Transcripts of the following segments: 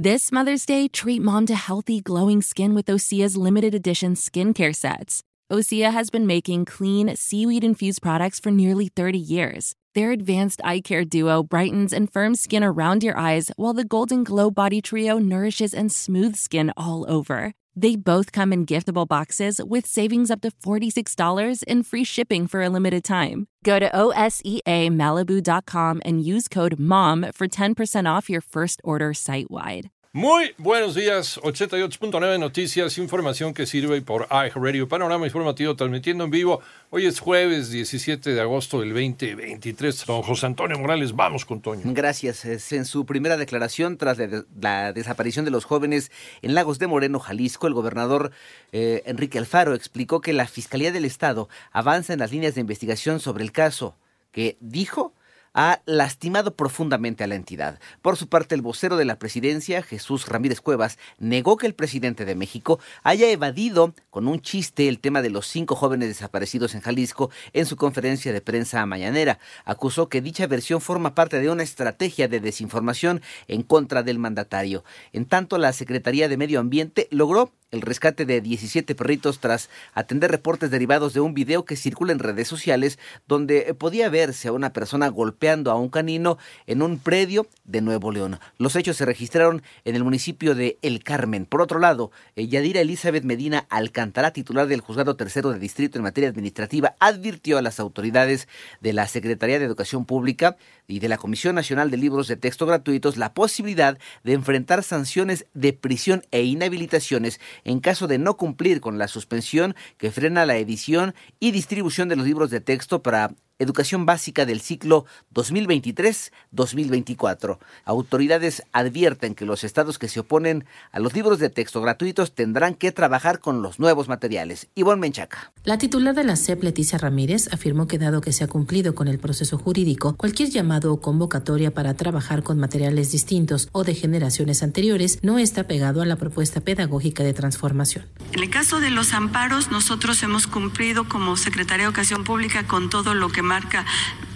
This Mother's Day, treat mom to healthy, glowing skin with Osea's limited edition skincare sets. Osea has been making clean, seaweed infused products for nearly 30 years. Their advanced eye care duo brightens and firms skin around your eyes, while the Golden Glow Body Trio nourishes and smooths skin all over. They both come in giftable boxes with savings up to $46 and free shipping for a limited time. Go to OSEAMalibu.com and use code MOM for 10% off your first order site wide. Muy buenos días, 88.9 Noticias, información que sirve por iHeartRadio, panorama informativo transmitiendo en vivo. Hoy es jueves 17 de agosto del 2023. Don José Antonio Morales, vamos con Toño. Gracias. En su primera declaración tras la desaparición de los jóvenes en Lagos de Moreno, Jalisco, el gobernador eh, Enrique Alfaro explicó que la Fiscalía del Estado avanza en las líneas de investigación sobre el caso que dijo ha lastimado profundamente a la entidad. Por su parte, el vocero de la presidencia, Jesús Ramírez Cuevas, negó que el presidente de México haya evadido con un chiste el tema de los cinco jóvenes desaparecidos en Jalisco en su conferencia de prensa mañanera. Acusó que dicha versión forma parte de una estrategia de desinformación en contra del mandatario. En tanto, la Secretaría de Medio Ambiente logró el rescate de 17 perritos tras atender reportes derivados de un video que circula en redes sociales donde podía verse a una persona a un canino en un predio de Nuevo León. Los hechos se registraron en el municipio de El Carmen. Por otro lado, eh, Yadira Elizabeth Medina Alcántara, titular del Juzgado Tercero de Distrito en materia administrativa, advirtió a las autoridades de la Secretaría de Educación Pública y de la Comisión Nacional de Libros de Texto Gratuitos la posibilidad de enfrentar sanciones de prisión e inhabilitaciones en caso de no cumplir con la suspensión que frena la edición y distribución de los libros de texto para Educación Básica del ciclo 2023-2024. Autoridades advierten que los estados que se oponen a los libros de texto gratuitos tendrán que trabajar con los nuevos materiales. Ivonne Menchaca. La titular de la CEP, Leticia Ramírez, afirmó que dado que se ha cumplido con el proceso jurídico, cualquier llamado o convocatoria para trabajar con materiales distintos o de generaciones anteriores no está pegado a la propuesta pedagógica de transformación. En el caso de los amparos, nosotros hemos cumplido como Secretaría de Educación Pública con todo lo que marca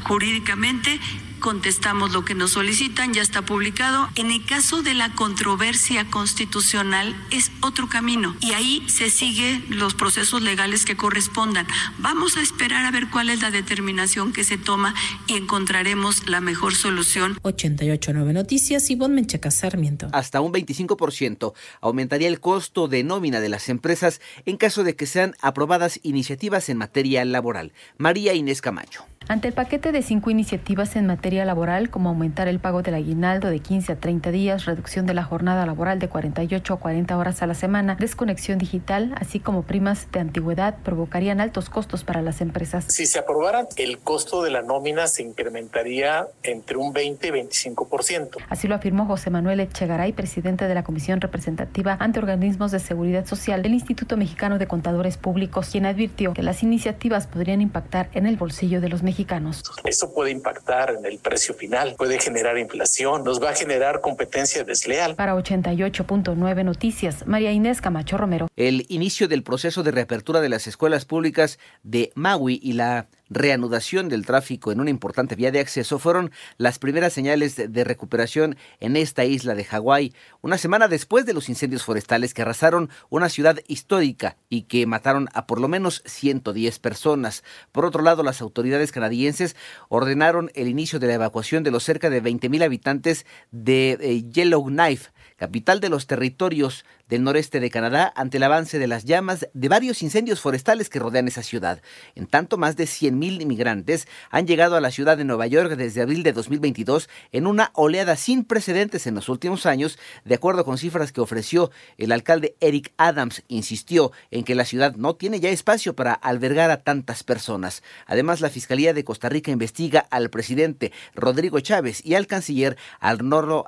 jurídicamente contestamos lo que nos solicitan, ya está publicado. En el caso de la controversia constitucional es otro camino y ahí se siguen los procesos legales que correspondan. Vamos a esperar a ver cuál es la determinación que se toma y encontraremos la mejor solución. 889 Noticias, y Menchaca Sarmiento. Hasta un 25% aumentaría el costo de nómina de las empresas en caso de que sean aprobadas iniciativas en materia laboral. María Inés Camacho. Ante el paquete de cinco iniciativas en materia laboral, como aumentar el pago del aguinaldo de 15 a 30 días, reducción de la jornada laboral de 48 a 40 horas a la semana, desconexión digital, así como primas de antigüedad, provocarían altos costos para las empresas. Si se aprobaran, el costo de la nómina se incrementaría entre un 20 y 25%. Así lo afirmó José Manuel Echegaray, presidente de la Comisión Representativa ante Organismos de Seguridad Social del Instituto Mexicano de Contadores Públicos, quien advirtió que las iniciativas podrían impactar en el bolsillo de los mexicanos mexicanos. Eso puede impactar en el precio final, puede generar inflación, nos va a generar competencia desleal. Para 88.9 Noticias, María Inés Camacho Romero. El inicio del proceso de reapertura de las escuelas públicas de Maui y la reanudación del tráfico en una importante vía de acceso fueron las primeras señales de recuperación en esta isla de Hawái, una semana después de los incendios forestales que arrasaron una ciudad histórica y que mataron a por lo menos 110 personas. Por otro lado, las autoridades canadienses ordenaron el inicio de la evacuación de los cerca de 20.000 habitantes de eh, Yellowknife, capital de los territorios del noreste de Canadá ante el avance de las llamas de varios incendios forestales que rodean esa ciudad. En tanto, más de 100.000 inmigrantes han llegado a la ciudad de Nueva York desde abril de 2022 en una oleada sin precedentes en los últimos años, de acuerdo con cifras que ofreció el alcalde Eric Adams, insistió en que la ciudad no tiene ya espacio para albergar a tantas personas. Además, la Fiscalía de Costa Rica investiga al presidente Rodrigo Chávez y al canciller Arnoldo,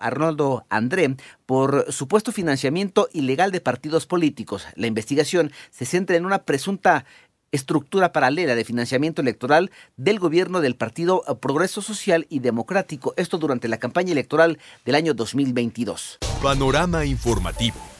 André por supuesto financiamiento ilegal de partidos políticos. La investigación se centra en una presunta estructura paralela de financiamiento electoral del gobierno del Partido Progreso Social y Democrático, esto durante la campaña electoral del año 2022. Panorama informativo.